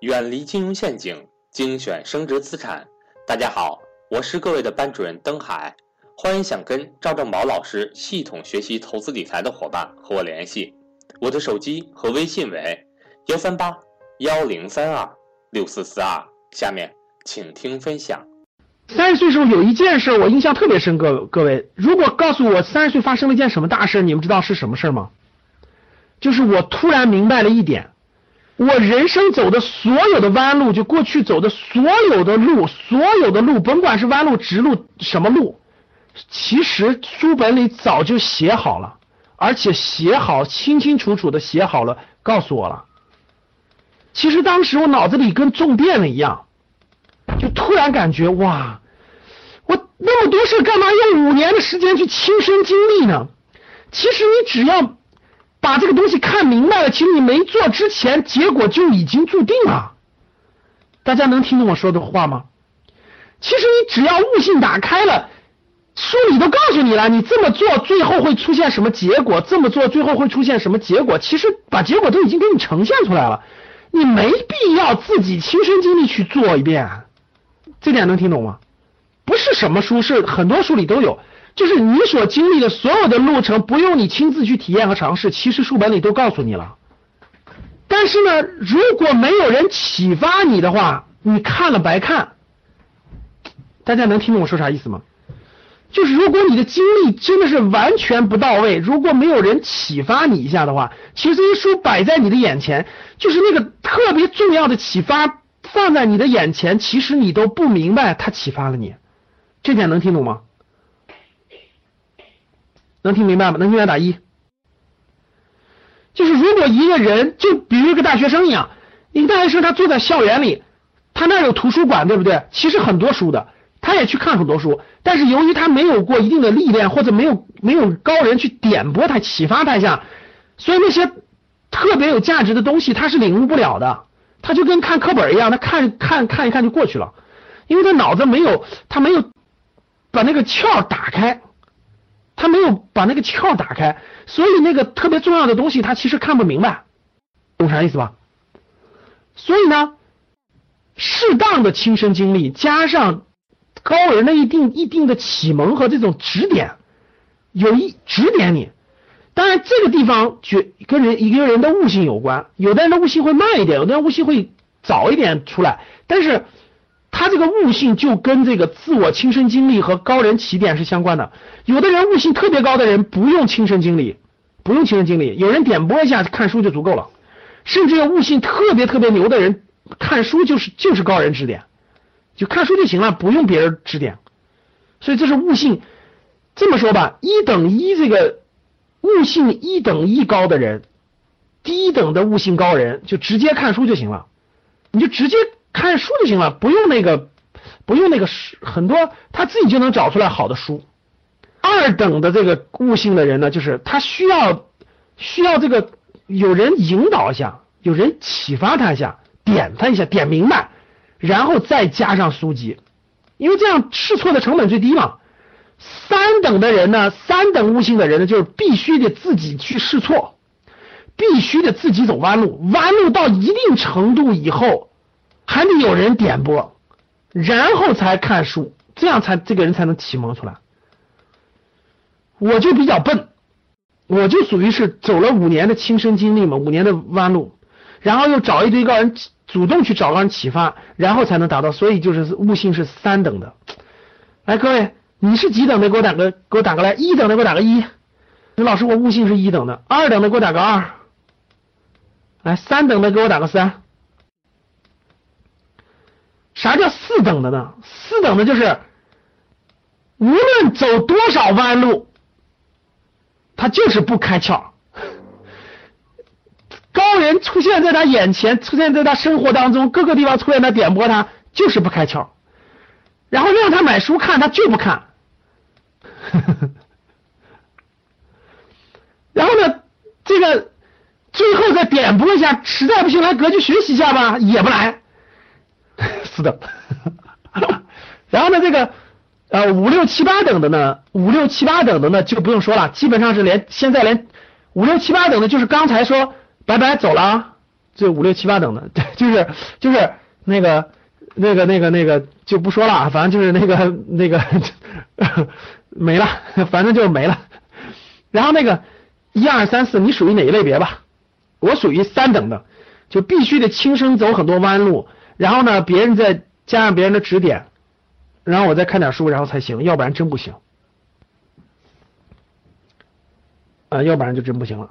远离金融陷阱，精选升值资产。大家好，我是各位的班主任登海，欢迎想跟赵正宝老师系统学习投资理财的伙伴和我联系，我的手机和微信为幺三八幺零三二六四四二。下面请听分享。三十岁时候有一件事我印象特别深，各各位，如果告诉我三十岁发生了一件什么大事，你们知道是什么事吗？就是我突然明白了一点，我人生走的所有的弯路，就过去走的所有的路，所有的路，甭管是弯路、直路，什么路，其实书本里早就写好了，而且写好清清楚楚的写好了，告诉我了。其实当时我脑子里跟中电了一样，就突然感觉哇，我那么多事干嘛用五年的时间去亲身经历呢？其实你只要。把这个东西看明白其实你没做之前，结果就已经注定了。大家能听懂我说的话吗？其实你只要悟性打开了，书里都告诉你了，你这么做最后会出现什么结果，这么做最后会出现什么结果，其实把结果都已经给你呈现出来了，你没必要自己亲身经历去做一遍。这点能听懂吗？不是什么书，是很多书里都有。就是你所经历的所有的路程，不用你亲自去体验和尝试，其实书本里都告诉你了。是呢，如果没有人启发你的话，你看了白看。大家能听懂我说啥意思吗？就是如果你的经历真的是完全不到位，如果没有人启发你一下的话，其实这些书摆在你的眼前，就是那个特别重要的启发放在你的眼前，其实你都不明白它启发了你。这点能听懂吗？能听明白吗？能听明白打一。就是如果一个人，就比如一个大学生一样，一个大学生他坐在校园里，他那有图书馆，对不对？其实很多书的，他也去看很多书，但是由于他没有过一定的历练，或者没有没有高人去点拨他、启发他一下，所以那些特别有价值的东西他是领悟不了的。他就跟看课本一样，他看看看一看就过去了，因为他脑子没有，他没有把那个窍打开。他没有把那个窍打开，所以那个特别重要的东西他其实看不明白，懂啥意思吧？所以呢，适当的亲身经历加上高人的一定一定的启蒙和这种指点，有一指点你。当然这个地方觉跟人一个人的悟性有关，有的人的悟性会慢一点，有的人悟性会早一点出来，但是。他这个悟性就跟这个自我亲身经历和高人起点是相关的。有的人悟性特别高的人不用亲身经历，不用亲身经历，有人点拨一下看书就足够了。甚至有悟性特别特别牛的人，看书就是就是高人指点，就看书就行了，不用别人指点。所以这是悟性。这么说吧，一等一这个悟性一等一高的人，低等的悟性高人就直接看书就行了，你就直接。看书就行了，不用那个，不用那个很多他自己就能找出来好的书。二等的这个悟性的人呢，就是他需要需要这个有人引导一下，有人启发他一下，点他一下，点明白，然后再加上书籍，因为这样试错的成本最低嘛。三等的人呢，三等悟性的人呢，就是必须得自己去试错，必须得自己走弯路，弯路到一定程度以后。还得有人点拨，然后才看书，这样才这个人才能启蒙出来。我就比较笨，我就属于是走了五年的亲身经历嘛，五年的弯路，然后又找一堆高人主动去找高人启发，然后才能达到。所以就是悟性是三等的。来，各位，你是几等的？给我打个给我打个来，一等的给我打个一。老师，我悟性是一等的。二等的给我打个二。来，三等的给我打个三。啥叫四等的呢？四等的就是无论走多少弯路，他就是不开窍。高人出现在他眼前，出现在他生活当中，各个地方出现他点拨他，就是不开窍。然后让他买书看，他就不看。然后呢，这个最后再点拨一下，实在不行来格局学习一下吧，也不来。四等，然后呢，这个呃五六七八等的呢，五六七八等的呢就不用说了，基本上是连现在连五六七八等的，就是刚才说拜拜走了，这五六七八等的，对，就是就是那个那个那个那个就不说了啊，反正就是那个那个没了，反正就是没了。然后那个一二三四，你属于哪一类别吧？我属于三等的，就必须得轻声走很多弯路，然后呢，别人再加上别人的指点，然后我再看点书，然后才行，要不然真不行。啊，要不然就真不行了。